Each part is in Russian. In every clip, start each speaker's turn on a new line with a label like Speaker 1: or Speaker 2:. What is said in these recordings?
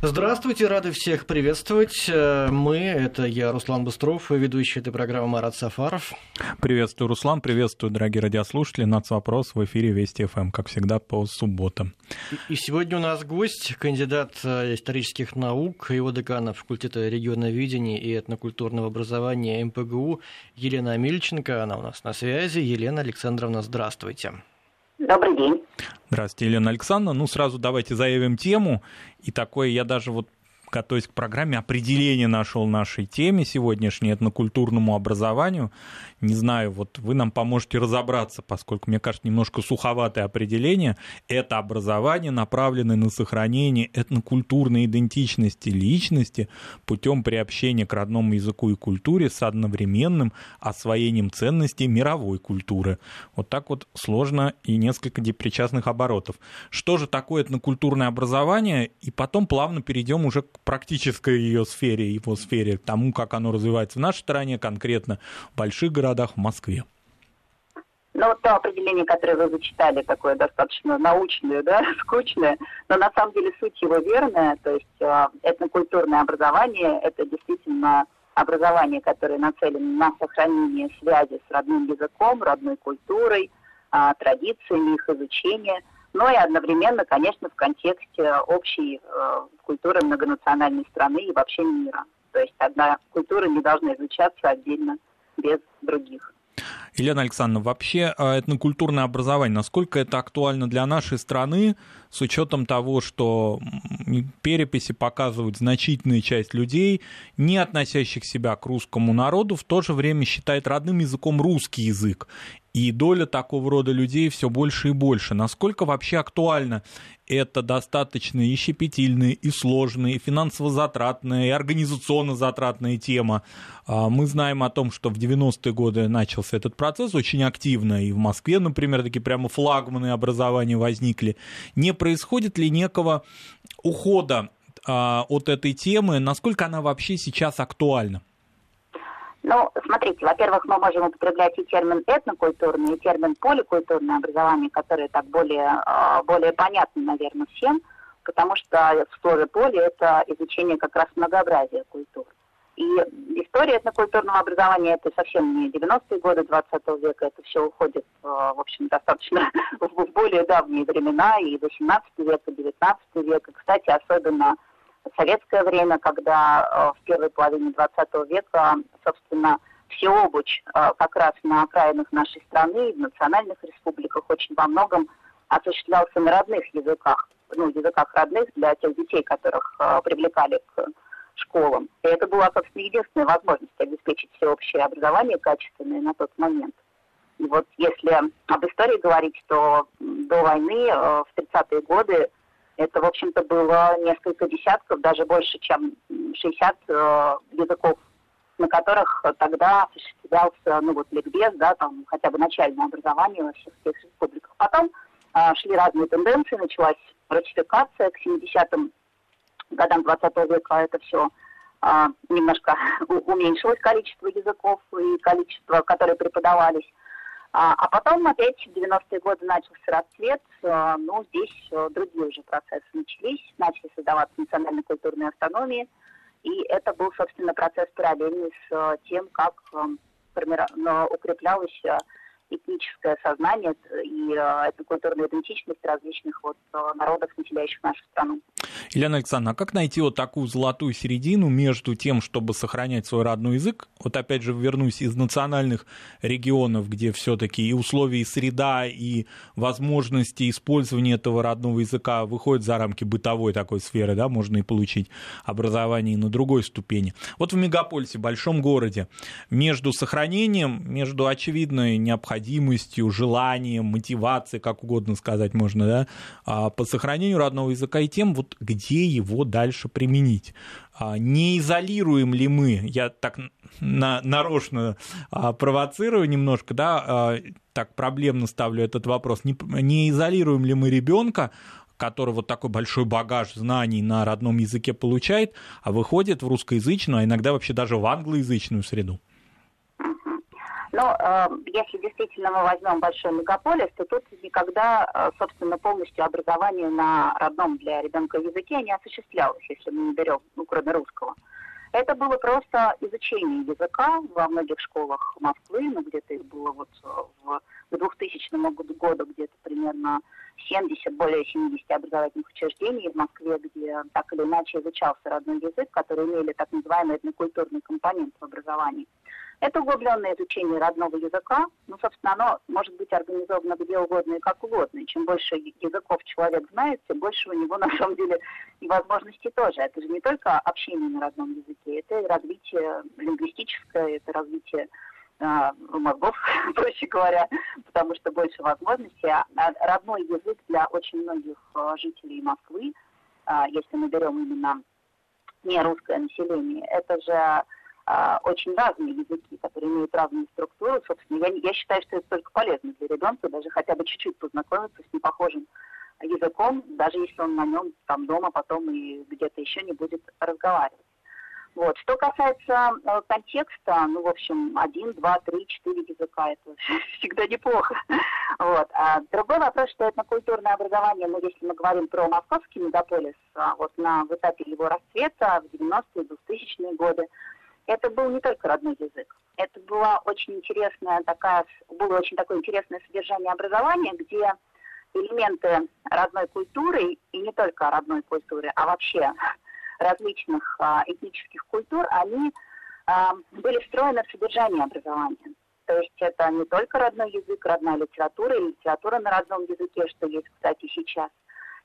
Speaker 1: Здравствуйте, рады всех приветствовать. Э, мы, это я, Руслан Быстров, ведущий этой программы Марат Сафаров.
Speaker 2: Приветствую, Руслан, приветствую, дорогие радиослушатели. Нацвопрос в эфире Вести ФМ, как всегда, по субботам.
Speaker 1: И сегодня у нас гость, кандидат э, исторических наук, его декана факультета регионоведения и этнокультурного образования МПГУ Елена Амельченко. Она у нас на связи. Елена Александровна, здравствуйте.
Speaker 3: Добрый день.
Speaker 2: Здравствуйте, Елена Александровна. Ну, сразу давайте заявим тему. И такое я даже вот готовясь к программе, определение нашел нашей теме сегодняшней, этнокультурному образованию. Не знаю, вот вы нам поможете разобраться, поскольку, мне кажется, немножко суховатое определение. Это образование, направленное на сохранение этнокультурной идентичности личности путем приобщения к родному языку и культуре с одновременным освоением ценностей мировой культуры. Вот так вот сложно и несколько депричастных оборотов. Что же такое этнокультурное образование? И потом плавно перейдем уже к практической ее сфере, его сфере, тому, как оно развивается в нашей стране, конкретно в больших городах городах в Москве?
Speaker 3: Ну, вот то определение, которое вы зачитали, такое достаточно научное, да, скучное, но на самом деле суть его верная, то есть э, этнокультурное образование – это действительно образование, которое нацелено на сохранение связи с родным языком, родной культурой, э, традициями их изучения, но и одновременно, конечно, в контексте общей э, культуры многонациональной страны и вообще мира. То есть одна культура не должна изучаться отдельно без других.
Speaker 2: Елена Александровна, вообще а, этнокультурное образование, насколько это актуально для нашей страны, с учетом того, что переписи показывают значительная часть людей, не относящих себя к русскому народу, в то же время считает родным языком русский язык. И доля такого рода людей все больше и больше. Насколько вообще актуально это достаточно и щепетильная, и сложная, и финансово затратная, и организационно затратная тема. А, мы знаем о том, что в 90-е годы начался этот процесс очень активно, и в Москве, например, такие прямо флагманы образования возникли. Не происходит ли некого ухода а, от этой темы? Насколько она вообще сейчас актуальна?
Speaker 3: Ну, смотрите, во-первых, мы можем употреблять и термин этнокультурный, и термин поликультурное образование, которые так более, а, более понятны, наверное, всем, потому что в слове поле это изучение как раз многообразия культур. И история этнокультурного образования это совсем не 90-е годы 20 века, это все уходит, а, в общем, достаточно в более давние времена, и 18 века, 19 века. Кстати, особенно советское время, когда э, в первой половине 20 века, собственно, всеобуч э, как раз на окраинах нашей страны, в национальных республиках очень во многом осуществлялся на родных языках, ну, языках родных для тех детей, которых э, привлекали к школам. И это была, собственно, единственная возможность обеспечить всеобщее образование качественное на тот момент. И вот если об истории говорить, то до войны, в 30-е годы, это, в общем-то, было несколько десятков, даже больше, чем 60 э, языков, на которых тогда осуществлялся, ну вот, ликбез, да, там, хотя бы начальное образование во всех этих республиках. Потом э, шли разные тенденции, началась ратификация к 70-м годам 20 века, это все э, немножко уменьшилось количество языков и количество, которые преподавались. А, а потом опять в 90-е годы начался расцвет, а, ну, здесь а, другие уже процессы начались, начали создаваться национальные культурные автономии, и это был, собственно, процесс параллельный с тем, как укреплялась этническое сознание и э, этнокультурная идентичность различных вот э, народов, населяющих нашу страну.
Speaker 2: Елена Александровна, а как найти вот такую золотую середину между тем, чтобы сохранять свой родной язык? Вот опять же вернусь из национальных регионов, где все-таки и условия, и среда, и возможности использования этого родного языка выходят за рамки бытовой такой сферы, да, можно и получить образование на другой ступени. Вот в мегаполисе, большом городе, между сохранением, между очевидной необходимостью необходимостью, желанием, мотивацией, как угодно сказать можно, да, а, по сохранению родного языка и тем, вот где его дальше применить. А, не изолируем ли мы, я так на, нарочно а, провоцирую немножко, да, так проблемно ставлю этот вопрос, не, не изолируем ли мы ребенка который вот такой большой багаж знаний на родном языке получает, а выходит в русскоязычную, а иногда вообще даже в англоязычную среду?
Speaker 3: Но э, если действительно мы возьмем большой мегаполис, то тут никогда, э, собственно, полностью образование на родном для ребенка языке не осуществлялось, если мы не берем, ну, кроме русского. Это было просто изучение языка во многих школах Москвы, ну, где-то их было вот э, в, к 2000 году где-то примерно 70, более 70 образовательных учреждений в Москве, где так или иначе изучался родной язык, которые имели так называемый этнокультурный компонент в образовании. Это углубленное изучение родного языка. Ну, собственно, оно может быть организовано где угодно и как угодно. И чем больше языков человек знает, тем больше у него, на самом деле, и возможностей тоже. Это же не только общение на родном языке, это и развитие лингвистическое, это развитие э, мозгов, проще говоря, потому что больше возможностей. А родной язык для очень многих а, жителей Москвы, а, если мы берем именно не русское население, это же а, очень разные языки, которые имеют разную структуру. Собственно, я, я считаю, что это только полезно для ребенка, даже хотя бы чуть-чуть познакомиться с непохожим языком, даже если он на нем там дома потом и где-то еще не будет разговаривать. Вот. Что касается э, контекста, ну, в общем, один, два, три, четыре языка, это всегда неплохо. Вот. А другой вопрос, что этнокультурное образование, ну, если мы говорим про московский мегаполис, а вот на в этапе его расцвета в 90-е, 2000-е годы, это был не только родной язык. Это была очень интересная такая, было очень такое интересное содержание образования, где элементы родной культуры, и не только родной культуры, а вообще различных а, этнических культур, они а, были встроены в содержание образования. То есть это не только родной язык, родная литература и литература на родном языке, что есть, кстати, сейчас.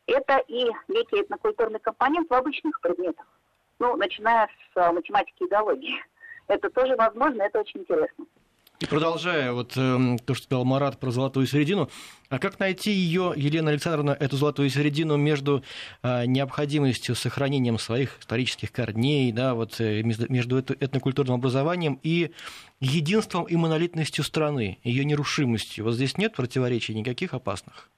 Speaker 3: Это и некий этнокультурный компонент в обычных предметах ну, начиная с а, математики и биологии. Это тоже возможно, это очень интересно.
Speaker 1: И продолжая вот э, то, что сказал Марат про золотую середину, а как найти ее, Елена Александровна, эту золотую середину между э, необходимостью сохранением своих исторических корней, да, вот э, между этнокультурным образованием и единством и монолитностью страны, ее нерушимостью? Вот здесь нет противоречий никаких опасных?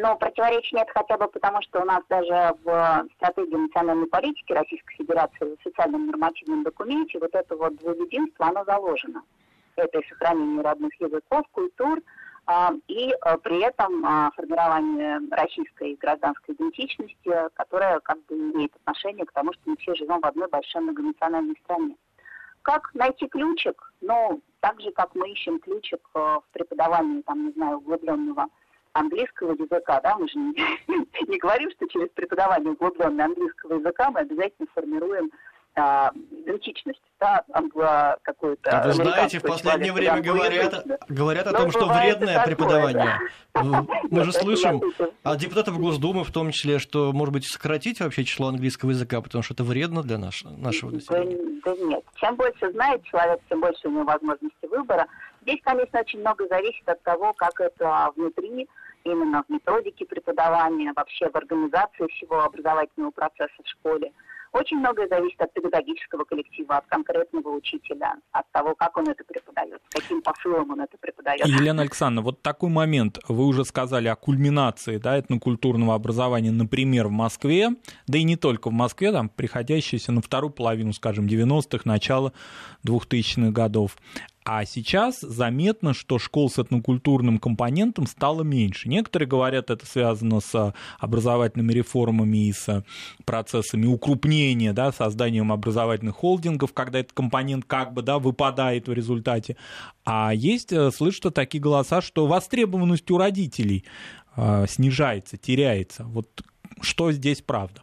Speaker 3: Но противоречий нет хотя бы потому, что у нас даже в стратегии национальной политики Российской Федерации в социальном нормативном документе вот это вот двуединство, оно заложено. Это и сохранение родных языков, культур, а, и а, при этом а, формирование российской гражданской идентичности, которая как бы имеет отношение к тому, что мы все живем в одной большой многонациональной стране. Как найти ключик? Ну, так же, как мы ищем ключик в преподавании, там, не знаю, углубленного английского языка, да, мы же не, не говорим, что через преподавание углубленного английского языка мы обязательно формируем а, идентичность, да, англо какую-то.
Speaker 1: Вы знаете, в последнее время говорят, говорят о том, что вредное преподавание. Мы же слышим от депутатов Госдумы в том числе, что, может быть, сократить вообще число английского языка, потому что это вредно для нашего населения.
Speaker 3: Да, да нет. Чем больше знает человек, тем больше у него возможности выбора. Здесь, конечно, очень много зависит от того, как это внутри именно в методике преподавания, вообще в организации всего образовательного процесса в школе. Очень многое зависит от педагогического коллектива, от конкретного учителя, от того, как он это преподает, каким посылом он это преподает.
Speaker 2: Елена Александровна, вот такой момент, вы уже сказали о кульминации да, этнокультурного образования, например, в Москве, да и не только в Москве, там, приходящейся на вторую половину, скажем, 90-х, начало 2000-х годов. А сейчас заметно, что школ с этнокультурным компонентом стало меньше. Некоторые говорят, это связано с образовательными реформами и с процессами укрупнения, да, созданием образовательных холдингов, когда этот компонент как бы да, выпадает в результате. А есть, э, слышат такие голоса, что востребованность у родителей э, снижается, теряется. Вот что здесь правда?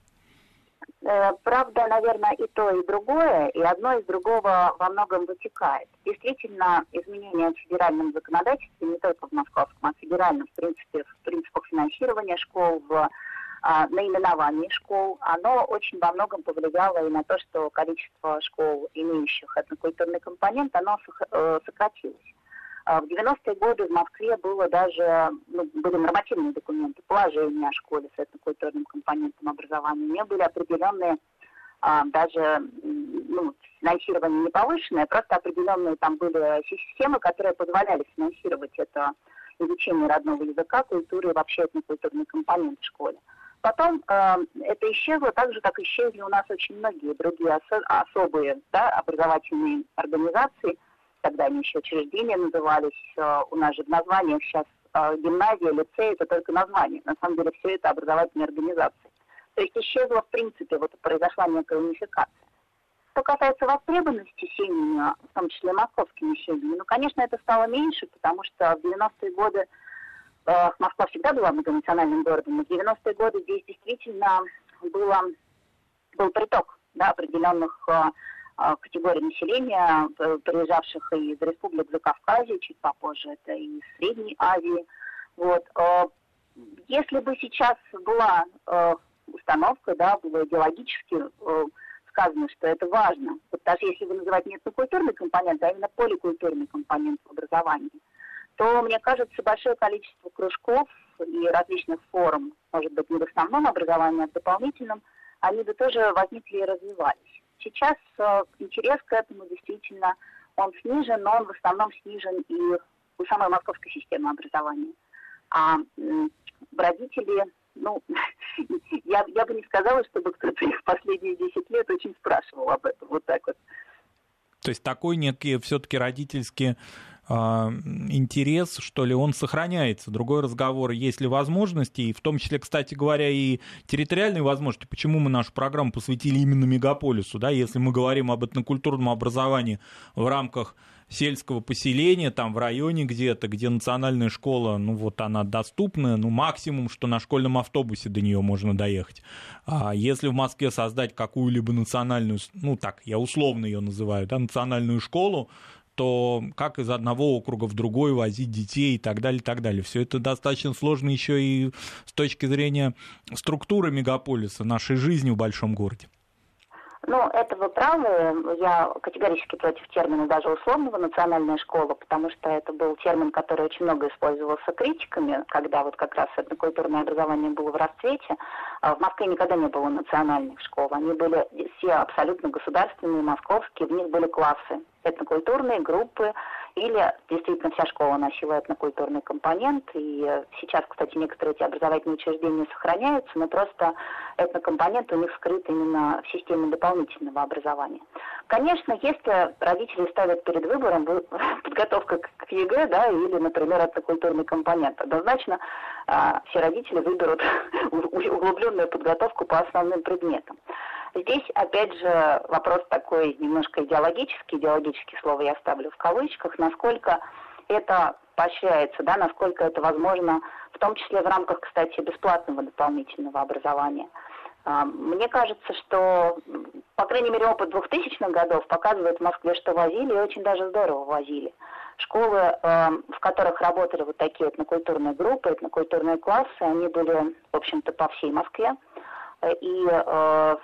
Speaker 3: Э, правда, наверное, и то, и другое, и одно из другого во многом вытекает. Действительно, изменения в федеральном законодательстве, не только в московском, а в федеральном, в принципе, в принципах финансирования школ, в а, школ, оно очень во многом повлияло и на то, что количество школ, имеющих этнокультурный компонент, оно э, сократилось. А в 90-е годы в Москве было даже, ну, были нормативные документы, положения о школе с этнокультурным компонентом образования. Не были определенные а, даже ну, финансирование не повышенное, просто определенные там были системы, которые позволяли финансировать это изучение родного языка, культуры и вообще этнокультурный компонент в школе. Потом э, это исчезло так же, как исчезли у нас очень многие другие осо- особые да, образовательные организации – тогда они еще учреждения назывались, у нас же в названиях сейчас гимназия, лицей, это только название. На самом деле все это образовательные организации. То есть исчезла, в принципе, вот произошла некая унификация. Что касается востребованности семьями, в том числе московскими семьями, ну, конечно, это стало меньше, потому что в 90-е годы э, Москва всегда была многонациональным городом, и в 90-е годы здесь действительно было, был приток да, определенных э, э категорий населения, э, приезжавших из республик Закавказья, чуть попозже это и из Средней Азии. Вот. Э, если бы сейчас была установка, да, было идеологически сказано, что это важно. Вот даже если вы называете не этнокультурный компонент, а именно поликультурный компонент в образовании, то, мне кажется, большое количество кружков и различных форм, может быть, не в основном образовании, а в дополнительном, они бы тоже возникли и развивались. Сейчас э, интерес к этому действительно, он снижен, но он в основном снижен и у самой московской системы образования. А родители ну, я, я бы не сказала, чтобы кто-то их последние 10 лет очень спрашивал об этом, вот так вот.
Speaker 2: То есть такой некий все-таки родительский интерес, что ли, он сохраняется. Другой разговор, есть ли возможности, и в том числе, кстати говоря, и территориальные возможности. Почему мы нашу программу посвятили именно мегаполису, да, если мы говорим об этнокультурном образовании в рамках сельского поселения, там в районе где-то, где национальная школа, ну вот она доступна, ну максимум, что на школьном автобусе до нее можно доехать. А если в Москве создать какую-либо национальную, ну так, я условно ее называю, да, национальную школу, то как из одного округа в другой возить детей и так далее, и так далее. Все это достаточно сложно еще и с точки зрения структуры мегаполиса, нашей жизни в большом городе.
Speaker 3: Ну, это вы правы. Я категорически против термина даже условного национальная школа, потому что это был термин, который очень много использовался критиками, когда вот как раз этнокультурное образование было в расцвете. А в Москве никогда не было национальных школ. Они были все абсолютно государственные, московские, в них были классы, этнокультурные группы, или действительно вся школа носила этнокультурный компонент, и сейчас, кстати, некоторые эти образовательные учреждения сохраняются, но просто этнокомпонент у них скрыт именно в системе дополнительного образования. Конечно, если родители ставят перед выбором подготовка к ЕГЭ, да, или, например, этнокультурный компонент, однозначно а, все родители выберут углубленную подготовку по основным предметам. Здесь, опять же, вопрос такой немножко идеологический. Идеологические слово я ставлю в кавычках. Насколько это поощряется, да, насколько это возможно, в том числе в рамках, кстати, бесплатного дополнительного образования. А, мне кажется, что, по крайней мере, опыт 2000-х годов показывает в Москве, что возили, и очень даже здорово возили. Школы, э, в которых работали вот такие этнокультурные группы, этнокультурные классы, они были, в общем-то, по всей Москве. И э,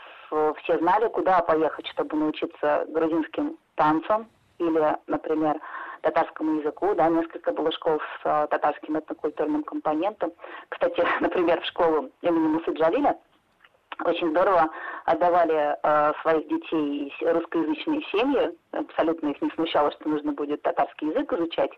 Speaker 3: все знали, куда поехать, чтобы научиться грузинским танцам или, например, татарскому языку, да, несколько было школ с э, татарским этнокультурным компонентом. Кстати, например, в школу имени Мусы Джалиля очень здорово отдавали э, своих детей русскоязычные семьи. Абсолютно их не смущало, что нужно будет татарский язык изучать.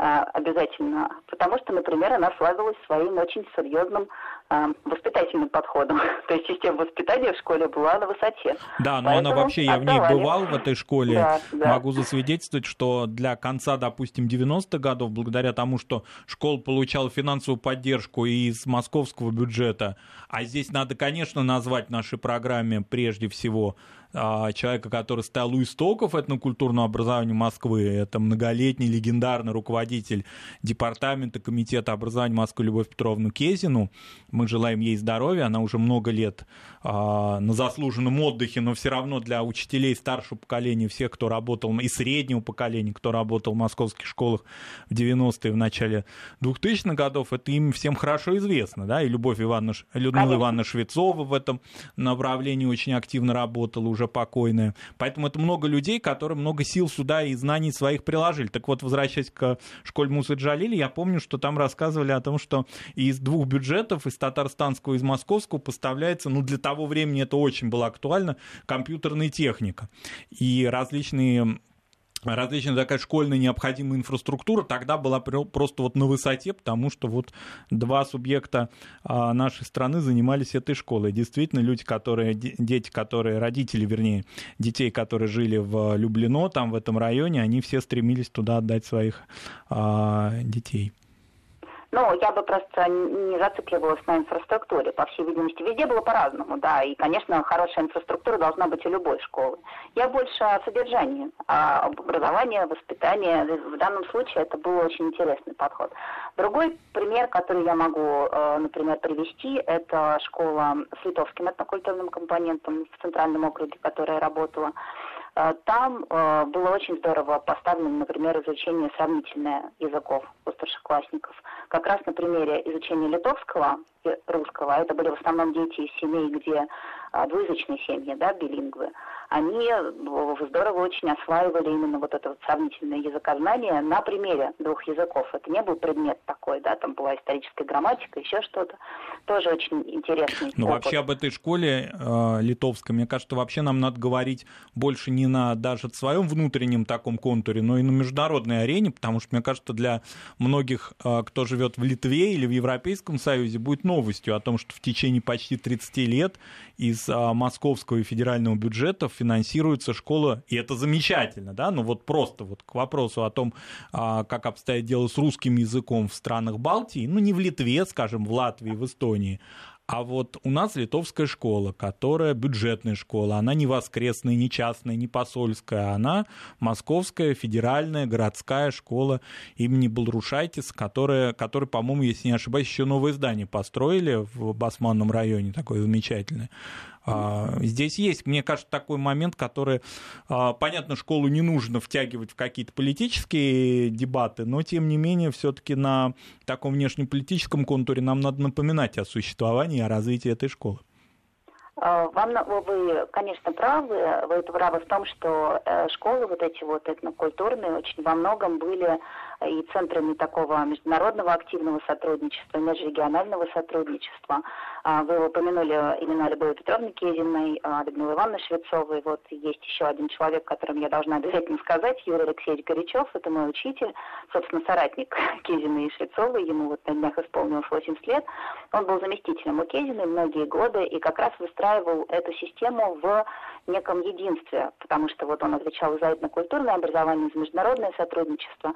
Speaker 3: А, обязательно, потому что, например, она славилась своим очень серьезным а, воспитательным подходом. То есть система воспитания в школе была на высоте.
Speaker 2: Да, но Поэтому она вообще, я отдавали. в ней бывал в этой школе, да, да. могу засвидетельствовать, что для конца, допустим, 90-х годов, благодаря тому, что школа получала финансовую поддержку из московского бюджета, а здесь надо, конечно, назвать нашей программе прежде всего человека, который стал у истоков этнокультурного образования Москвы. Это многолетний легендарный руководитель департамента комитета образования Москвы Любовь Петровну Кезину. Мы желаем ей здоровья. Она уже много лет а, на заслуженном отдыхе, но все равно для учителей старшего поколения, всех, кто работал, и среднего поколения, кто работал в московских школах в 90-е, в начале 2000-х годов, это им всем хорошо известно. Да? И Любовь Ивановна, Людмила Ивановна Швецова в этом направлении очень активно работала уже покойная. Поэтому это много людей, которые много сил сюда и знаний своих приложили. Так вот, возвращаясь к школе Мусы Джалили, я помню, что там рассказывали о том, что из двух бюджетов, из татарстанского и из московского, поставляется, ну, для того времени это очень было актуально, компьютерная техника. И различные различная такая школьная необходимая инфраструктура тогда была просто вот на высоте, потому что вот два субъекта а, нашей страны занимались этой школой. Действительно, люди, которые, дети, которые, родители, вернее, детей, которые жили в Люблино, там в этом районе, они все стремились туда отдать своих а, детей.
Speaker 3: Ну, я бы просто не зацикливалась на инфраструктуре. По всей видимости, везде было по-разному, да. И, конечно, хорошая инфраструктура должна быть у любой школы. Я больше о содержании, о образовании, воспитании. В данном случае это был очень интересный подход. Другой пример, который я могу, э, например, привести, это школа с литовским этнокультурным компонентом в Центральном округе, которая работала. Э, там э, было очень здорово поставлено, например, изучение сравнительное языков у старшеклассников. Как раз на примере изучения литовского и русского, это были в основном дети из семей, где а, двуязычные семьи, да, билингвы, они здорово очень осваивали именно вот это вот сравнительное языкознание на примере двух языков. Это не был предмет такой, да, там была историческая грамматика, еще что-то. Тоже очень интересный
Speaker 2: Ну, вообще об этой школе э, литовской, мне кажется, вообще нам надо говорить больше не на даже своем внутреннем таком контуре, но и на международной арене, потому что, мне кажется, для многих, э, кто живет в Литве или в Европейском Союзе, будет новостью о том, что в течение почти 30 лет из э, московского и федерального бюджетов финансируется школа, и это замечательно, да, но вот просто вот к вопросу о том, а, как обстоит дело с русским языком в странах Балтии, ну не в Литве, скажем, в Латвии, в Эстонии, а вот у нас литовская школа, которая бюджетная школа, она не воскресная, не частная, не посольская, она московская федеральная городская школа имени Балрушайтис, которая, которая по-моему, если не ошибаюсь, еще новое здание построили в Басманном районе, такое замечательное. А, здесь есть, мне кажется, такой момент, который, а, понятно, школу не нужно втягивать в какие-то политические дебаты, но тем не менее все-таки на таком внешнеполитическом контуре нам надо напоминать о существовании и о развитии этой школы.
Speaker 3: А, вам, вы, конечно, правы. Вы правы в том, что э, школы вот эти вот этнокультурные очень во многом были и центрами такого международного активного сотрудничества, межрегионального сотрудничества. А, вы упомянули имена Любовы Петровны Кезиной, а, Людмилы Ивановны Швецовой. Вот есть еще один человек, которым я должна обязательно сказать, Юрий Алексеевич Горячев. Это мой учитель, собственно, соратник Кезиной и Швецовой. Ему вот на днях исполнилось 80 лет. Он был заместителем у Кезиной многие годы и как раз выстраивал эту систему в неком единстве, потому что вот он отвечал за этнокультурное образование, за международное сотрудничество.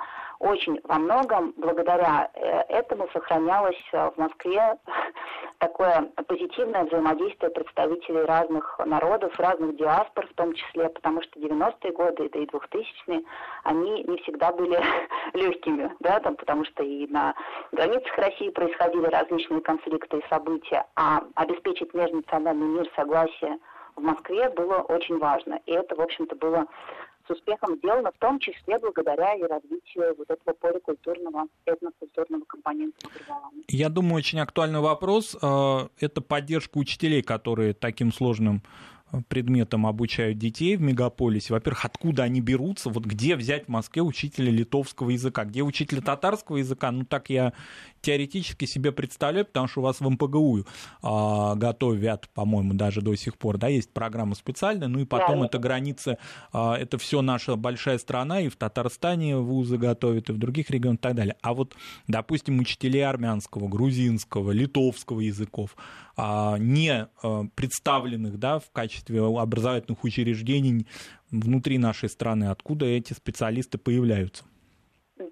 Speaker 3: Очень во многом благодаря э, этому сохранялось э, в Москве такое позитивное взаимодействие представителей разных народов, разных диаспор в том числе, потому что 90-е годы, да и 2000-е, они не всегда были легкими, да, там, потому что и на границах России происходили различные конфликты и события, а обеспечить межнациональный мир, согласие в Москве было очень важно. И это, в общем-то, было с успехом сделано, в том числе благодаря и развитию вот этого поликультурного, этнокультурного компонента образования.
Speaker 2: Я думаю, очень актуальный вопрос э, – это поддержка учителей, которые таким сложным предметам обучают детей в мегаполисе. Во-первых, откуда они берутся? Вот где взять в Москве учителя литовского языка? Где учителя татарского языка? Ну, так я теоретически себе представляю, потому что у вас в МПГУ а, готовят, по-моему, даже до сих пор, да, есть программа специальная, ну и потом да, это границы, а, это все наша большая страна, и в Татарстане вузы готовят, и в других регионах и так далее. А вот, допустим, учителей армянского, грузинского, литовского языков, а, не а, представленных, да, в качестве образовательных учреждений внутри нашей страны, откуда эти специалисты появляются?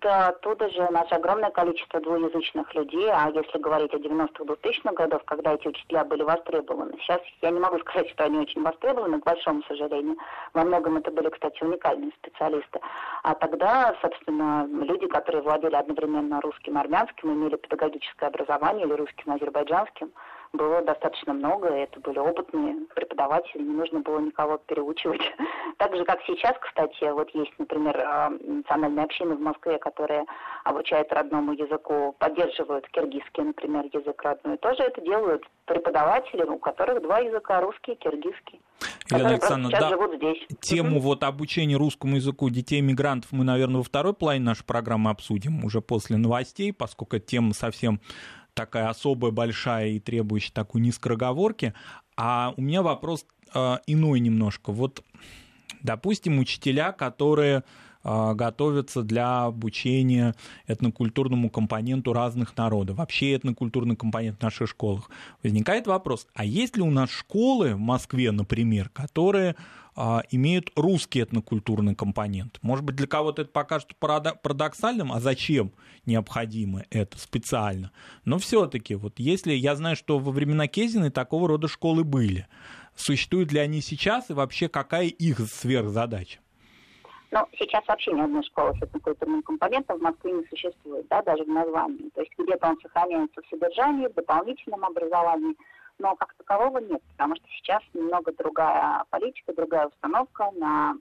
Speaker 3: Да, оттуда же у нас огромное количество двуязычных людей, а если говорить о 90-х, 2000-х годах, когда эти учителя были востребованы, сейчас я не могу сказать, что они очень востребованы, к большому сожалению. Во многом это были, кстати, уникальные специалисты. А тогда, собственно, люди, которые владели одновременно русским и армянским, имели педагогическое образование или русским и азербайджанским, было достаточно много, это были опытные преподаватели, не нужно было никого переучивать. Так же, как сейчас, кстати, вот есть, например, а, национальные общины в Москве, которые обучают родному языку, поддерживают киргизский, например, язык родной, тоже это делают преподаватели, у которых два языка, русский и киргизский.
Speaker 2: Елена Александровна, да, живут здесь. тему угу. вот обучения русскому языку детей-мигрантов мы, наверное, во второй половине нашей программы обсудим, уже после новостей, поскольку тема совсем такая особая, большая и требующая такой низкороговорки. А у меня вопрос э, иной немножко. Вот, допустим, учителя, которые готовятся для обучения этнокультурному компоненту разных народов, вообще этнокультурный компонент в наших школах. Возникает вопрос, а есть ли у нас школы в Москве, например, которые а, имеют русский этнокультурный компонент. Может быть, для кого-то это покажется парадоксальным, а зачем необходимо это специально? Но все-таки, вот если я знаю, что во времена Кезины такого рода школы были, существуют ли они сейчас и вообще какая их сверхзадача?
Speaker 3: Ну, сейчас вообще ни одной школы с этнокультурным компонентом в Москве не существует, да, даже в названии. То есть где-то он сохраняется в содержании, в дополнительном образовании, но как такового нет, потому что сейчас немного другая политика, другая установка на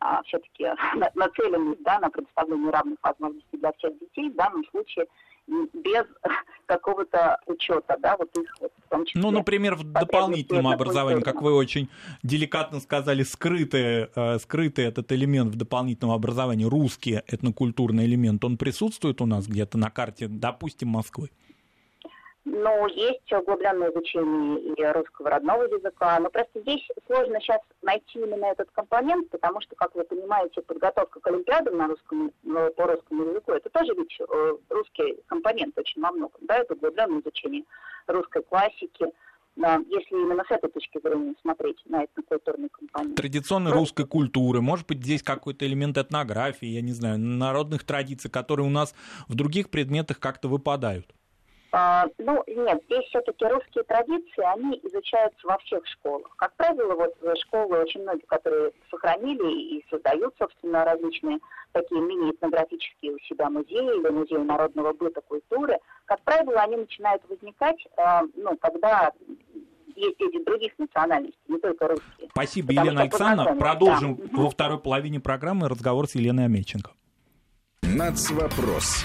Speaker 3: а, все-таки на, нацеленность да, на предоставление равных возможностей для всех детей, в данном случае без какого-то учета, да, вот их вот в том числе.
Speaker 2: Ну, например, в дополнительном образовании, как вы очень деликатно сказали, скрытый, э, скрытый этот элемент в дополнительном образовании, русский этнокультурный элемент, он присутствует у нас где-то на карте, допустим, Москвы?
Speaker 3: Ну, есть углубленное изучение и русского родного языка, но просто здесь сложно сейчас найти именно этот компонент, потому что, как вы понимаете, подготовка к Олимпиадам на русском, ну, по русскому языку, это тоже ведь э, русский компонент очень во многом, да, это углубленное изучение русской классики, если именно с этой точки зрения смотреть на этнокультурный компонент.
Speaker 2: Традиционной ну, русской культуры, может быть, здесь какой-то элемент этнографии, я не знаю, народных традиций, которые у нас в других предметах как-то выпадают.
Speaker 3: А, ну, нет, здесь все-таки русские традиции, они изучаются во всех школах. Как правило, вот школы очень многие, которые сохранили и создают, собственно, различные такие мини-этнографические у себя музеи или музеи народного быта, культуры, как правило, они начинают возникать, а, ну, когда есть дети других национальностей, не только русские.
Speaker 2: Спасибо, Потому Елена Александровна. Продолжим да. во второй половине программы разговор с Еленой Амельченко.
Speaker 4: Нацвопрос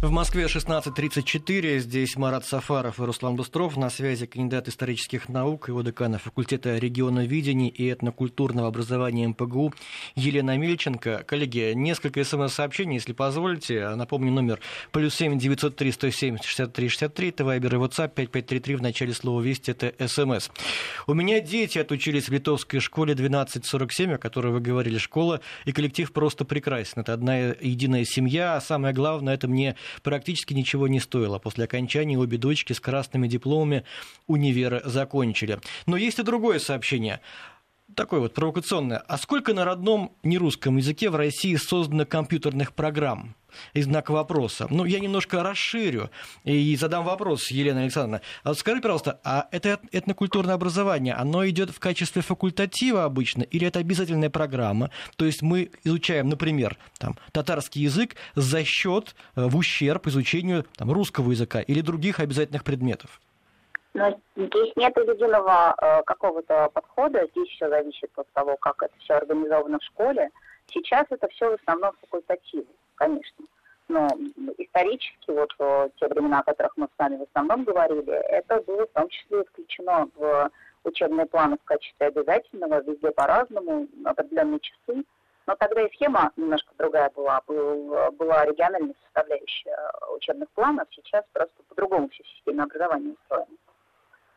Speaker 1: В Москве 16.34. Здесь Марат Сафаров и Руслан Бустров. На связи кандидат исторических наук, его декана факультета регионоведения и этнокультурного образования МПГУ Елена Мильченко. Коллеги, несколько смс-сообщений, если позволите. Напомню, номер плюс 7 903 107 63 63. Это Вайбер и WhatsApp 5533 в начале слова «Вести» — это СМС. У меня дети отучились в литовской школе 1247, о которой вы говорили, школа, и коллектив просто прекрасен. Это одна единая семья, а самое главное, это мне практически ничего не стоило. После окончания обе дочки с красными дипломами универа закончили. Но есть и другое сообщение такое вот провокационное. А сколько на родном нерусском языке в России создано компьютерных программ? И знак вопроса. Ну, я немножко расширю и задам вопрос, Елена Александровна. А скажи, пожалуйста, а это этнокультурное образование, оно идет в качестве факультатива обычно или это обязательная программа? То есть мы изучаем, например, там, татарский язык за счет, э, в ущерб изучению там, русского языка или других обязательных предметов?
Speaker 3: Но здесь нет единого э, какого-то подхода, здесь все зависит от того, как это все организовано в школе. Сейчас это все в основном факультативы, конечно. Но исторически, вот в те времена, о которых мы с вами в основном говорили, это было в том числе включено в учебные планы в качестве обязательного, везде по-разному, определенные часы. Но тогда и схема немножко другая была, был, была региональная составляющая учебных планов, сейчас просто по-другому все система образования устроена.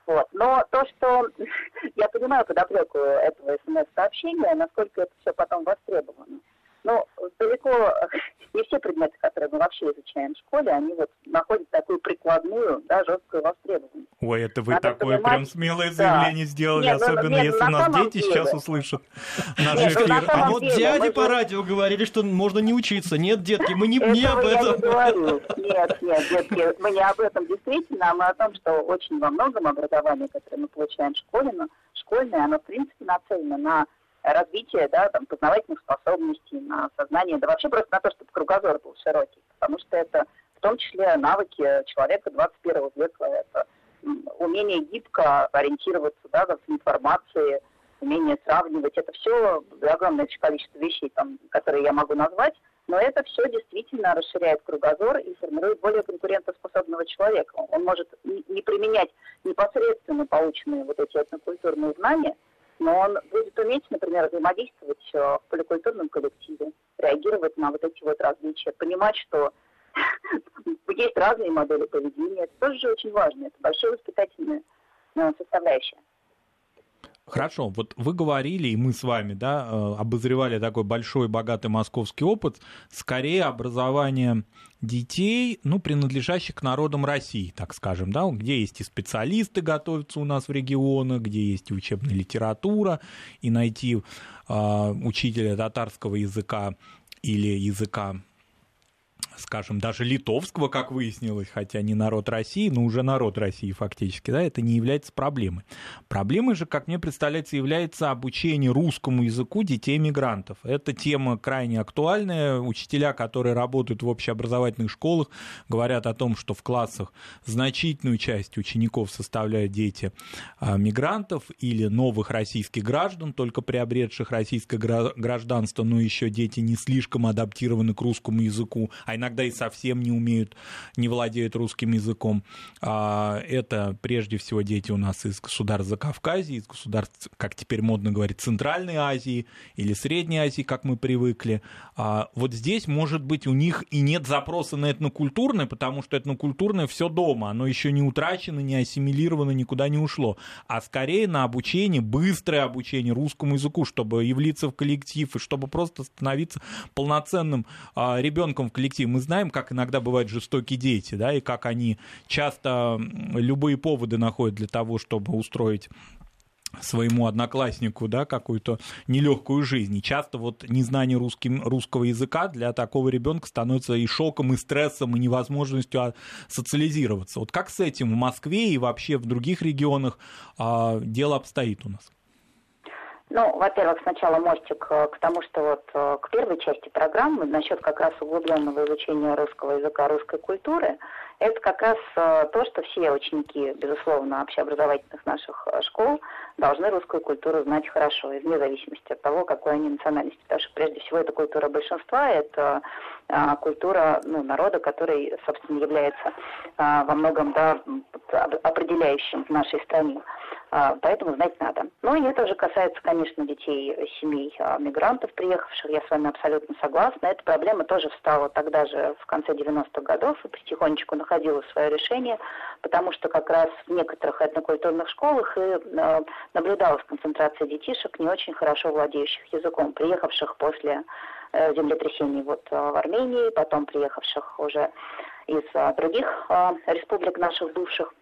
Speaker 3: Вот. Но то, что я понимаю подоплеку этого смс-сообщения, насколько это все потом востребовано. Но далеко не все предметы, которые мы вообще изучаем в школе, они вот находят такую прикладную, да, жесткую востребованность.
Speaker 2: Ой, это вы Надо такое понимать, прям смелое заявление да. сделали, нет, ну, особенно нет, если нас дети деле. сейчас услышат наш нет, ну, эфир.
Speaker 1: А вот деле, дяди мы... по радио говорили, что можно не учиться. Нет, детки, мы не, не об этом.
Speaker 3: Я не говорю. Нет, нет, детки, мы не об этом действительно, а мы о том, что очень во многом образование, которое мы получаем в школе, но школьное, оно в принципе нацелено на развитие да, там, познавательных способностей, на сознание, да вообще просто на то, чтобы кругозор был широкий, потому что это в том числе навыки человека 21 века, это умение гибко ориентироваться да, в информации, умение сравнивать, это все огромное количество вещей, там, которые я могу назвать, но это все действительно расширяет кругозор и формирует более конкурентоспособного человека. Он может не применять непосредственно полученные вот эти этнокультурные знания, но он будет уметь, например, взаимодействовать в поликультурном коллективе, реагировать на вот эти вот различия, понимать, что есть разные модели поведения. Это тоже очень важно, это большая воспитательная э, составляющая.
Speaker 2: Хорошо, вот вы говорили, и мы с вами, да, э, обозревали такой большой, богатый московский опыт, скорее образование детей, ну, принадлежащих к народам России, так скажем, да, где есть и специалисты готовятся у нас в регионах, где есть и учебная литература, и найти э, учителя татарского языка или языка скажем, даже литовского, как выяснилось, хотя не народ России, но уже народ России фактически, да, это не является проблемой. Проблемой же, как мне представляется, является обучение русскому языку детей мигрантов. Эта тема крайне актуальная. Учителя, которые работают в общеобразовательных школах, говорят о том, что в классах значительную часть учеников составляют дети а, мигрантов или новых российских граждан, только приобретших российское гражданство, но еще дети не слишком адаптированы к русскому языку, а иногда и совсем не умеют, не владеют русским языком. А, это прежде всего дети у нас из государств Закавказья, из государств, как теперь модно говорить, Центральной Азии или Средней Азии, как мы привыкли. А, вот здесь, может быть, у них и нет запроса на этнокультурное, потому что этнокультурное все дома, оно еще не утрачено, не ассимилировано, никуда не ушло, а скорее на обучение, быстрое обучение русскому языку, чтобы явиться в коллектив и чтобы просто становиться полноценным а, ребенком в коллективе мы знаем, как иногда бывают жестокие дети, да, и как они часто любые поводы находят для того, чтобы устроить своему однокласснику, да, какую-то нелегкую жизнь. И часто вот незнание русским, русского языка для такого ребенка становится и шоком, и стрессом, и невозможностью социализироваться. Вот как с этим в Москве и вообще в других регионах а, дело обстоит у нас?
Speaker 3: Ну, во-первых, сначала мостик э, к тому, что вот э, к первой части программы насчет как раз углубленного изучения русского языка, русской культуры, это как раз э, то, что все ученики, безусловно, общеобразовательных наших школ должны русскую культуру знать хорошо, и вне зависимости от того, какой они национальности. Потому что прежде всего это культура большинства, это а, культура ну, народа, который, собственно, является во многом да, определяющим в нашей стране. Поэтому знать надо. Ну и это уже касается, конечно, детей семей мигрантов, приехавших. Я с вами абсолютно согласна. Эта проблема тоже встала тогда же, в конце 90-х годов, и потихонечку находила свое решение, потому что как раз в некоторых этнокультурных школах и а, наблюдалась концентрация детишек, не очень хорошо владеющих языком, приехавших после э, землетрясений вот в Армении, потом приехавших уже из других республик наших бывших.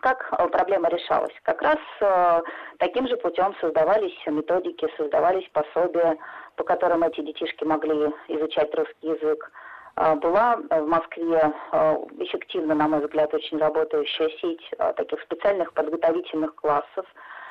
Speaker 3: Как э, проблема решалась? Как раз э, таким же путем создавались методики, создавались пособия, по которым эти детишки могли изучать русский язык. Э, была в Москве э, эффективно, на мой взгляд, очень работающая сеть э, таких специальных подготовительных классов,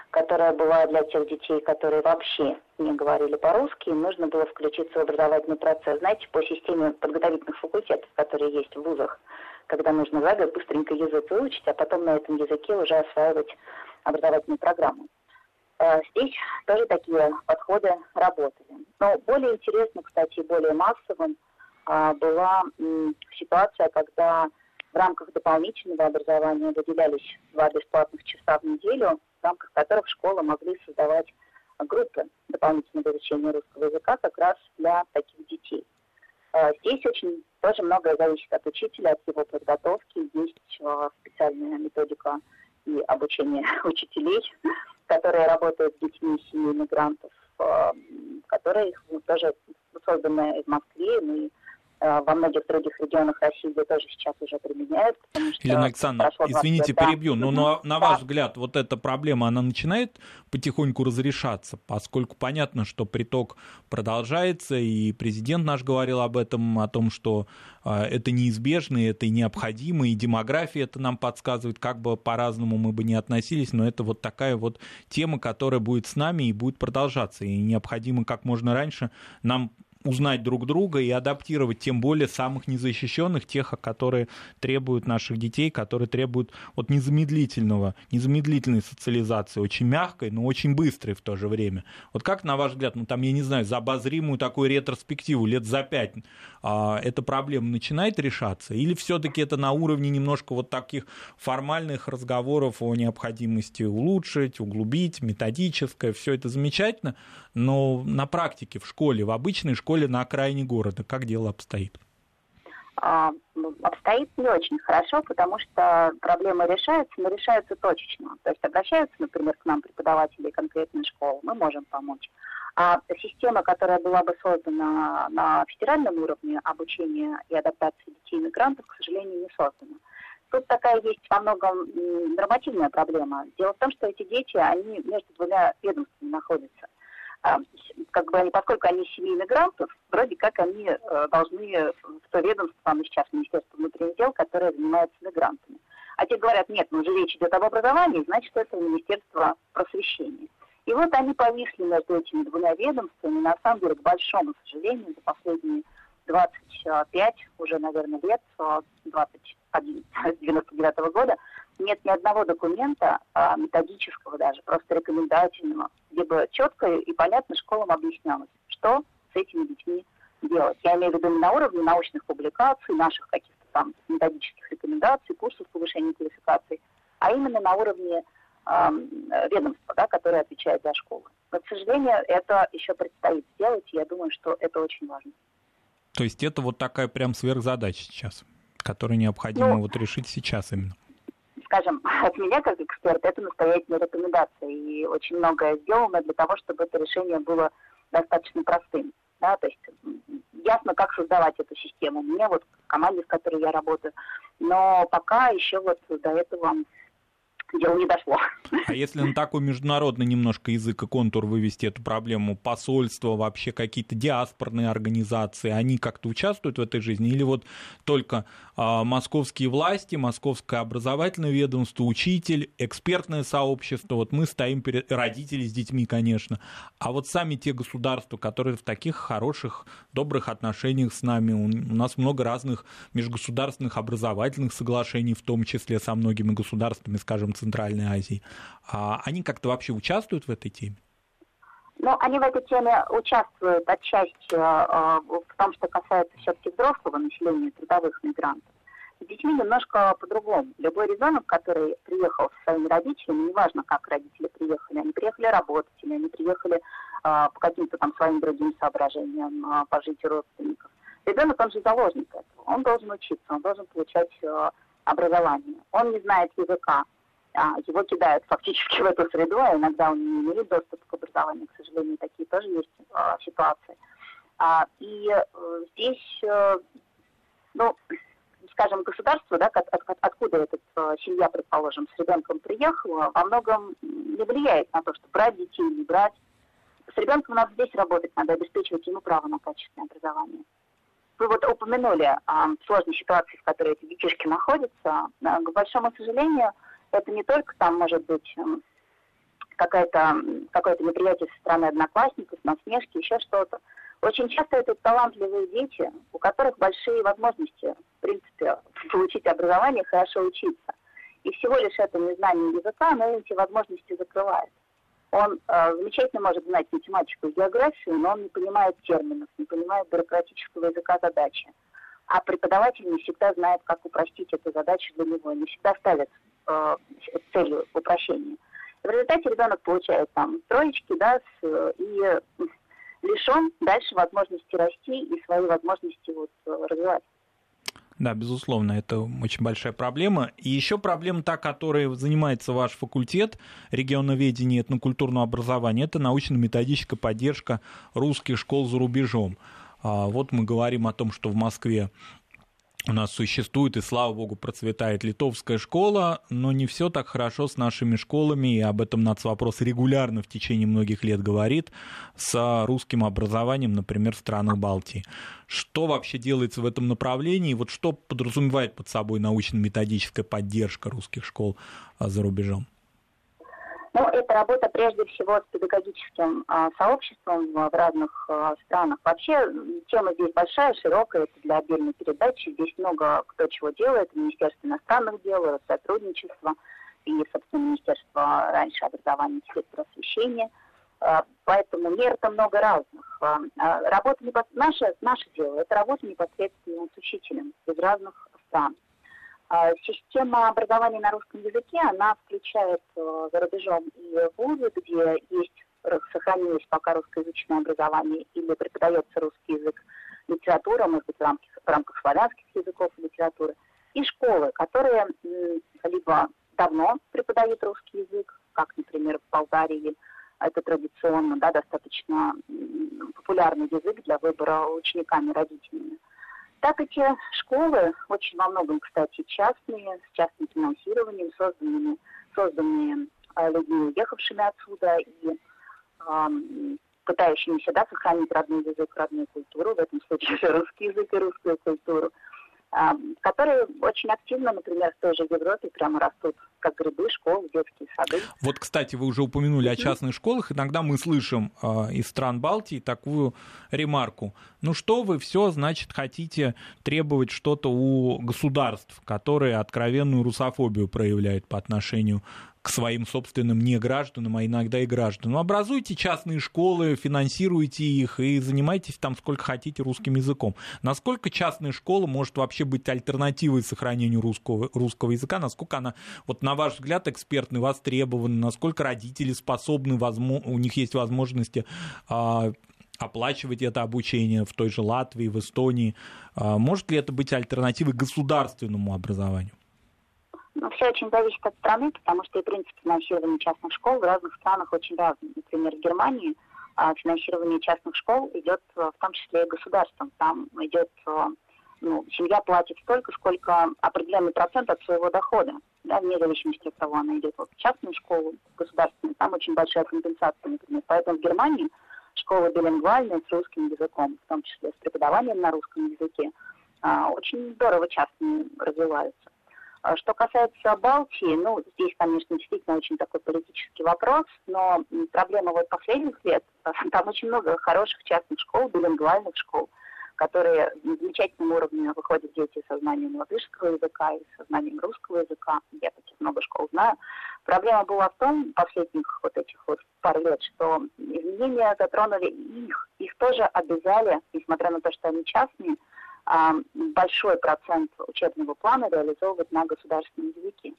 Speaker 3: которая была для тех детей, которые вообще не говорили по-русски, им нужно было включиться в образовательный процесс. Знаете, по системе подготовительных факультетов, которые есть в вузах, когда нужно за год быстренько язык выучить, а потом на этом языке уже осваивать образовательную программу. Э, здесь тоже такие подходы работали. Но более интересно, кстати, более массовым а, была ситуация, когда в рамках дополнительного образования выделялись два бесплатных часа в неделю, в рамках которых школы могли создавать группы дополнительного изучения русского языка как раз для таких детей. Э, здесь очень тоже многое зависит от учителя, от его подготовки. Есть специальная методика и обучение учителей, которые работают с детьми семей мигрантов, которые тоже созданы в Москве. Мы Э, во многих других регионах России тоже сейчас уже применяют.
Speaker 2: Елена Александровна, извините, да. перебью, но на, на ваш взгляд, вот эта проблема, она начинает потихоньку разрешаться, поскольку понятно, что приток продолжается, и президент наш говорил об этом, о том, что э, это неизбежно, это необходимо, и демография это нам подсказывает, как бы по-разному мы бы не относились, но это вот такая вот тема, которая будет с нами и будет продолжаться, и необходимо как можно раньше нам узнать друг друга и адаптировать, тем более самых незащищенных, тех, которые требуют наших детей, которые требуют вот незамедлительного, незамедлительной социализации, очень мягкой, но очень быстрой в то же время. Вот как, на ваш взгляд, ну там, я не знаю, за обозримую такую ретроспективу лет за пять а, эта проблема начинает решаться? Или все-таки это на уровне немножко вот таких формальных разговоров о необходимости улучшить, углубить, методическое, все это замечательно, но на практике в школе, в обычной школе на окраине города, как дело обстоит?
Speaker 3: А, в обстоит не очень хорошо, потому что проблемы решаются, но решаются точечно. То есть обращаются, например, к нам преподаватели конкретной школы, мы можем помочь. А система, которая была бы создана на федеральном уровне обучения и адаптации детей-мигрантов, к сожалению, не создана. Тут такая есть во многом нормативная проблема. Дело в том, что эти дети, они между двумя ведомствами находятся. А, как бы они, поскольку они семьи мигрантов, вроде как они э, должны в то ведомство, там сейчас Министерство внутренних дел, которое занимается мигрантами. А те говорят, нет, ну уже речь идет об образовании, значит, это Министерство просвещения. И вот они повисли между этими двумя ведомствами, на самом деле, к большому сожалению, за последние 25 уже, наверное, лет, 21, с 99 -го года, нет ни одного документа, а, методического даже, просто рекомендательного, где бы четко и понятно школам объяснялось, что с этими детьми делать. Я имею в виду не на уровне научных публикаций, наших каких-то там методических рекомендаций, курсов повышения квалификации, а именно на уровне э, ведомства, да, которое отвечает за школы. Но, к сожалению, это еще предстоит сделать, и я думаю, что это очень важно.
Speaker 2: То есть это вот такая прям сверхзадача сейчас, которую необходимо ну, вот решить сейчас именно
Speaker 3: скажем, от меня как эксперта это настоятельная рекомендация. И очень многое сделано для того, чтобы это решение было достаточно простым. Да, то есть ясно, как создавать эту систему. Мне вот в команде, с которой я работаю. Но пока еще вот до этого дело не дошло.
Speaker 2: А если на такой международный немножко язык и контур вывести эту проблему, посольства, вообще какие-то диаспорные организации, они как-то участвуют в этой жизни? Или вот только а, московские власти, московское образовательное ведомство, учитель, экспертное сообщество, вот мы стоим перед родители с детьми, конечно, а вот сами те государства, которые в таких хороших, добрых отношениях с нами, у нас много разных межгосударственных образовательных соглашений, в том числе со многими государствами, скажем, Центральной Азии, а они как-то вообще участвуют в этой теме?
Speaker 3: Ну, они в этой теме участвуют отчасти э, в том, что касается все-таки взрослого населения, трудовых мигрантов. С детьми немножко по-другому. Любой ребенок, который приехал со своими родителями, неважно, как родители приехали, они приехали работать или они приехали э, по каким-то там своим другим соображениям э, пожить у родственников. Ребенок, он же заложник этого. Он должен учиться, он должен получать э, образование. Он не знает языка, его кидают фактически в эту среду, а иногда он не имеет доступ к образованию, к сожалению, такие тоже есть а, ситуации. А, и а, здесь, а, ну, скажем, государство, да, от, от, откуда эта а, семья, предположим, с ребенком приехала, во многом не влияет на то, что брать детей, не брать. С ребенком надо здесь работать, надо обеспечивать ему право на качественное образование. Вы вот упомянули а, сложные ситуации, в которой эти детишки находятся. А, к большому сожалению, это не только там может быть эм, какое-то неприятие со стороны одноклассников, насмешки, еще что-то. Очень часто это талантливые дети, у которых большие возможности, в принципе, получить образование, хорошо учиться. И всего лишь это незнание языка, оно эти возможности закрывает. Он э, замечательно может знать математику и географию, но он не понимает терминов, не понимает бюрократического языка задачи. А преподаватель не всегда знает, как упростить эту задачу для него, не всегда ставит э, упрощения. В результате ребенок получает там троечки, да, с, и лишен дальше возможности расти и свои возможности вот, развивать.
Speaker 2: Да, безусловно, это очень большая проблема. И еще проблема та, которой занимается ваш факультет регионоведения и этнокультурного образования, это научно-методическая поддержка русских школ за рубежом. А вот мы говорим о том, что в Москве у нас существует, и слава богу, процветает литовская школа, но не все так хорошо с нашими школами, и об этом вопрос регулярно в течение многих лет говорит, с русским образованием, например, в странах Балтии. Что вообще делается в этом направлении, вот что подразумевает под собой научно-методическая поддержка русских школ а, за рубежом?
Speaker 3: Ну, это работа прежде всего с педагогическим а, сообществом в разных а, странах. Вообще тема здесь большая, широкая, это для отдельной передачи. Здесь много кто чего делает. Министерство иностранных дел, сотрудничество и, собственно, Министерство раньше образования, теперь просвещения. А, поэтому мер то много разных. А, а, работа непосредственно, наше, наше дело, это работа непосредственно с учителем из разных стран. А, система образования на русском языке, она включает э, за рубежом и вузы, где есть, сохранилось пока русскоязычное образование или преподается русский язык, литература, может быть, в рамках, в рамках славянских языков, литературы, и школы, которые либо давно преподают русский язык, как, например, в Болгарии, это традиционно, да, достаточно популярный язык для выбора учениками, родителями. Так эти школы, очень во многом, кстати, частные, с частным финансированием, созданными, созданные э, людьми, уехавшими отсюда и э, пытающимися да, сохранить родной язык, родную культуру, в этом случае русский язык и русскую культуру. А, которые очень активно, например, в той же Европе прямо растут, как грибы, школы, детские сады.
Speaker 2: Вот, кстати, вы уже упомянули о частных школах. Иногда мы слышим э, из стран Балтии такую ремарку. Ну что вы все, значит, хотите требовать что-то у государств, которые откровенную русофобию проявляют по отношению к своим собственным негражданам, а иногда и гражданам. Образуйте частные школы, финансируйте их и занимайтесь там сколько хотите русским языком. Насколько частная школа может вообще быть альтернативой сохранению русского, русского языка? Насколько она, вот на ваш взгляд, экспертный, востребована? Насколько родители способны, у них есть возможности а, оплачивать это обучение в той же Латвии, в Эстонии. А, может ли это быть альтернативой государственному образованию?
Speaker 3: Ну, все очень зависит от страны, потому что и принцип финансирования частных школ в разных странах очень разный. Например, в Германии а, финансирование частных школ идет а, в том числе и государством. Там идет, а, ну, семья платит столько, сколько определенный процент от своего дохода, да, вне зависимости от того, она идет вот в частную школу, государственную, там очень большая компенсация, например. Поэтому в Германии школы билингвальные с русским языком, в том числе с преподаванием на русском языке, очень здорово частные развиваются. А что касается Балтии, ну, здесь, конечно, действительно очень такой политический вопрос, но проблема вот последних лет, там очень много хороших частных школ, билингвальных школ, которые на замечательном уровне выходят дети со знанием латышского языка и со знанием русского языка. Я таких много школ знаю. Проблема была в том, последних вот этих вот пару лет, что изменения затронули их. Их тоже обязали, несмотря на то, что они частные, большой процент учебного плана реализовывать на государственном языке.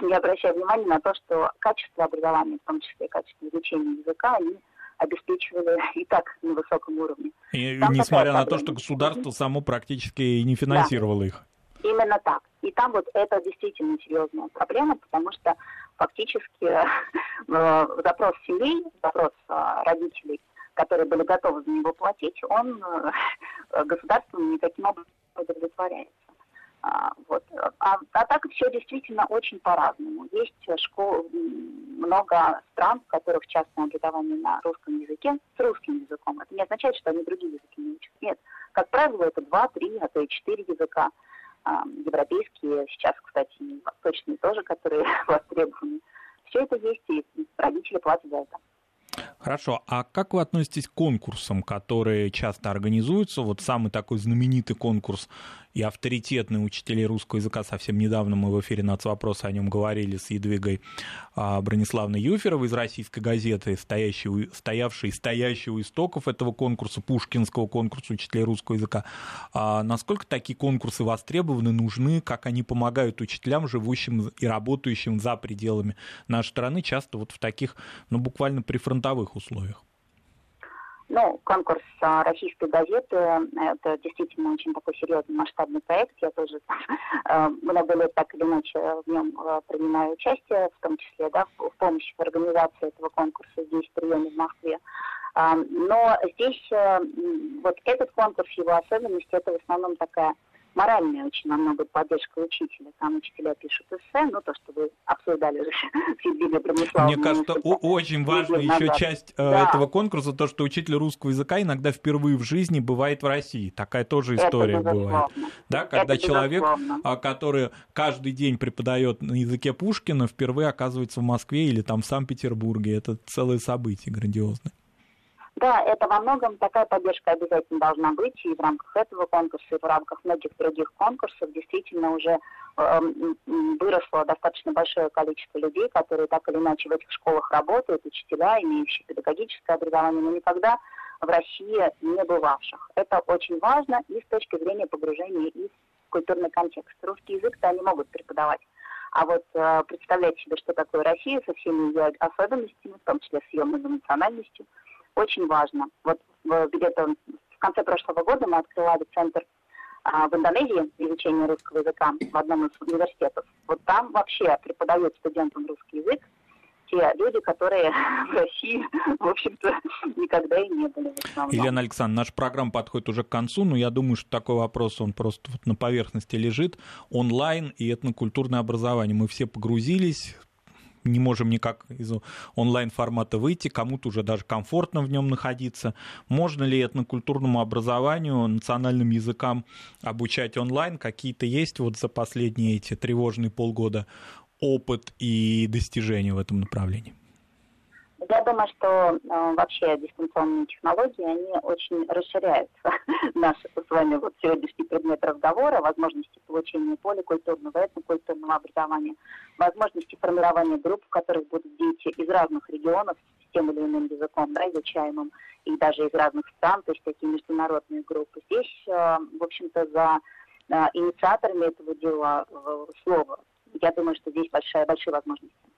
Speaker 3: Не обращая внимания на то, что качество образования, в том числе качество изучения языка, они обеспечивали и так на высоком уровне.
Speaker 2: И, там несмотря на то, что государство само практически и не финансировало да. их.
Speaker 3: Именно так. И там вот это действительно серьезная проблема, потому что фактически э, запрос семей, запрос э, родителей – которые были готовы за него платить, он э, государством никаким образом не удовлетворяется. А, вот. А, а так все действительно очень по-разному. Есть школ, много стран, в которых частное образование на русском языке с русским языком. Это не означает, что они другие языки не учат. Нет. Как правило, это два, три, а то и четыре языка. А, европейские, сейчас, кстати, восточные тоже, которые востребованы. Все это есть, и родители платят за это.
Speaker 2: Хорошо, а как вы относитесь к конкурсам, которые часто организуются? Вот самый такой знаменитый конкурс и авторитетные учителей русского языка. Совсем недавно мы в эфире «Нацвопроса» о нем говорили с Едвигой а, Брониславной Юферовой из «Российской газеты», стоящей, стоявшей стоящей у истоков этого конкурса, Пушкинского конкурса учителей русского языка. А насколько такие конкурсы востребованы, нужны, как они помогают учителям, живущим и работающим за пределами нашей страны, часто вот в таких, ну, буквально прифронтовых условиях?
Speaker 3: Ну, конкурс а, российской газеты – это действительно очень такой серьезный масштабный проект. Я тоже э, много лет так или иначе в нем э, принимаю участие, в том числе да, в помощи в организации этого конкурса здесь, в приеме в Москве. А, но здесь э, вот этот конкурс, его особенность – это в основном такая моральная очень намного поддержка учителя. Там учителя пишут эссе, ну то, что вы обсуждали уже в Евгении
Speaker 2: Мне кажется, очень важная еще часть э, да. этого конкурса, то, что учитель русского языка иногда впервые в жизни бывает в России. Такая тоже история Это бывает. Да, когда Это человек, безусловно. А, который каждый день преподает на языке Пушкина, впервые оказывается в Москве или там в Санкт-Петербурге. Это целое событие грандиозное.
Speaker 3: Да, это во многом такая поддержка обязательно должна быть и в рамках этого конкурса, и в рамках многих других конкурсов действительно уже э, выросло достаточно большое количество людей, которые так или иначе в этих школах работают, учителя, имеющие педагогическое образование, но никогда в России не бывавших. Это очень важно и с точки зрения погружения и в культурный контекст. Русский язык-то они могут преподавать. А вот э, представлять себе, что такое Россия со всеми ее особенностями, в том числе с ее многонациональностью – очень важно. Вот где-то в конце прошлого года мы открывали центр а, в Индонезии изучение русского языка в одном из университетов. Вот там вообще преподают студентам русский язык те люди, которые в России, в общем-то, никогда и не были.
Speaker 2: Елена Александровна, наша программа подходит уже к концу, но я думаю, что такой вопрос, он просто вот на поверхности лежит. Онлайн и этнокультурное образование. Мы все погрузились, не можем никак из онлайн-формата выйти, кому-то уже даже комфортно в нем находиться. Можно ли этнокультурному образованию, национальным языкам обучать онлайн? Какие-то есть вот за последние эти тревожные полгода опыт и достижения в этом направлении?
Speaker 3: Я думаю, что э, вообще дистанционные технологии, они очень расширяют наш с вами вот сегодняшний предмет разговора, возможности получения поликультурного, этнокультурного образования, возможности формирования групп, в которых будут дети из разных регионов с тем или иным языком, да, изучаемым, и даже из разных стран, то есть такие международные группы. Здесь, э, в общем-то, за э, инициаторами этого дела э, слово. Я думаю, что здесь большая, большие возможности.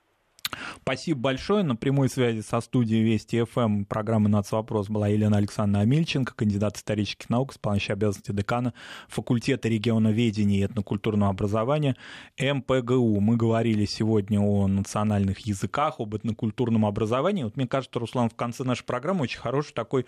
Speaker 2: Спасибо большое. На прямой связи со студией Вести ФМ программы «Нацвопрос» была Елена Александровна Амельченко, кандидат исторических наук, исполняющий обязанности декана факультета регионоведения и этнокультурного образования МПГУ. Мы говорили сегодня о национальных языках, об этнокультурном образовании. Вот мне кажется, Руслан, в конце нашей программы очень хороший такой,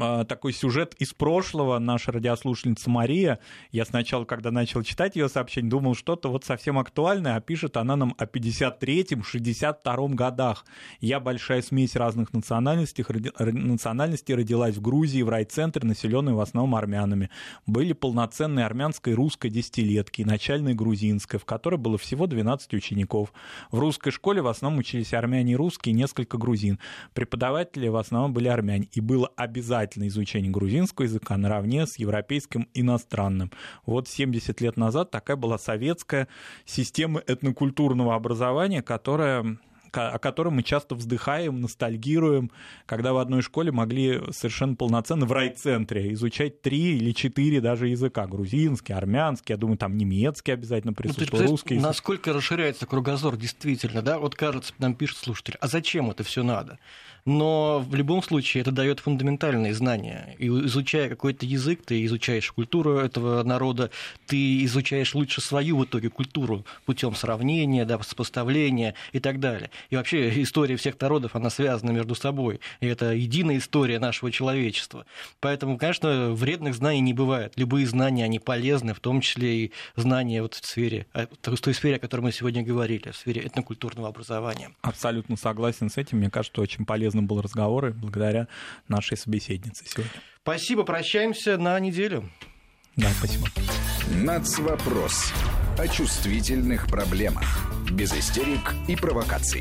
Speaker 2: а, такой сюжет из прошлого. Наша радиослушательница Мария, я сначала, когда начал читать ее сообщение, думал, что-то вот совсем актуальное, а пишет она нам о 53-м, 62-м годах. Я большая смесь разных национальностей, национальностей родилась в Грузии, в райцентре, населенной в основном армянами. Были полноценные армянская и русская десятилетки, и начальная грузинская, в которой было всего 12 учеников. В русской школе в основном учились армяне и русские, несколько грузин. Преподаватели в основном были армяне. И было обязательно изучение грузинского языка наравне с европейским иностранным. Вот 70 лет назад такая была советская система этнокультурного образования, которая о котором мы часто вздыхаем, ностальгируем, когда в одной школе могли совершенно полноценно в райцентре изучать три или четыре даже языка. Грузинский, армянский, я думаю, там немецкий обязательно присутствует, ну, русский.
Speaker 1: Насколько расширяется кругозор, действительно, да? Вот кажется, нам пишет слушатель, а зачем это все надо? Но в любом случае это дает фундаментальные знания. И изучая какой-то язык, ты изучаешь культуру этого народа, ты изучаешь лучше свою в итоге культуру путем сравнения, да, сопоставления и так далее. И вообще история всех народов, она связана между собой. И это единая история нашего человечества. Поэтому, конечно, вредных знаний не бывает. Любые знания, они полезны, в том числе и знания вот в сфере, э, в той сфере, о которой мы сегодня говорили, в сфере этнокультурного образования.
Speaker 2: Абсолютно согласен с этим. Мне кажется, очень полезно полезным был разговор и благодаря нашей собеседнице сегодня.
Speaker 1: Спасибо, прощаемся на неделю.
Speaker 2: Да, спасибо.
Speaker 4: Нацвопрос о чувствительных проблемах. Без истерик и провокаций.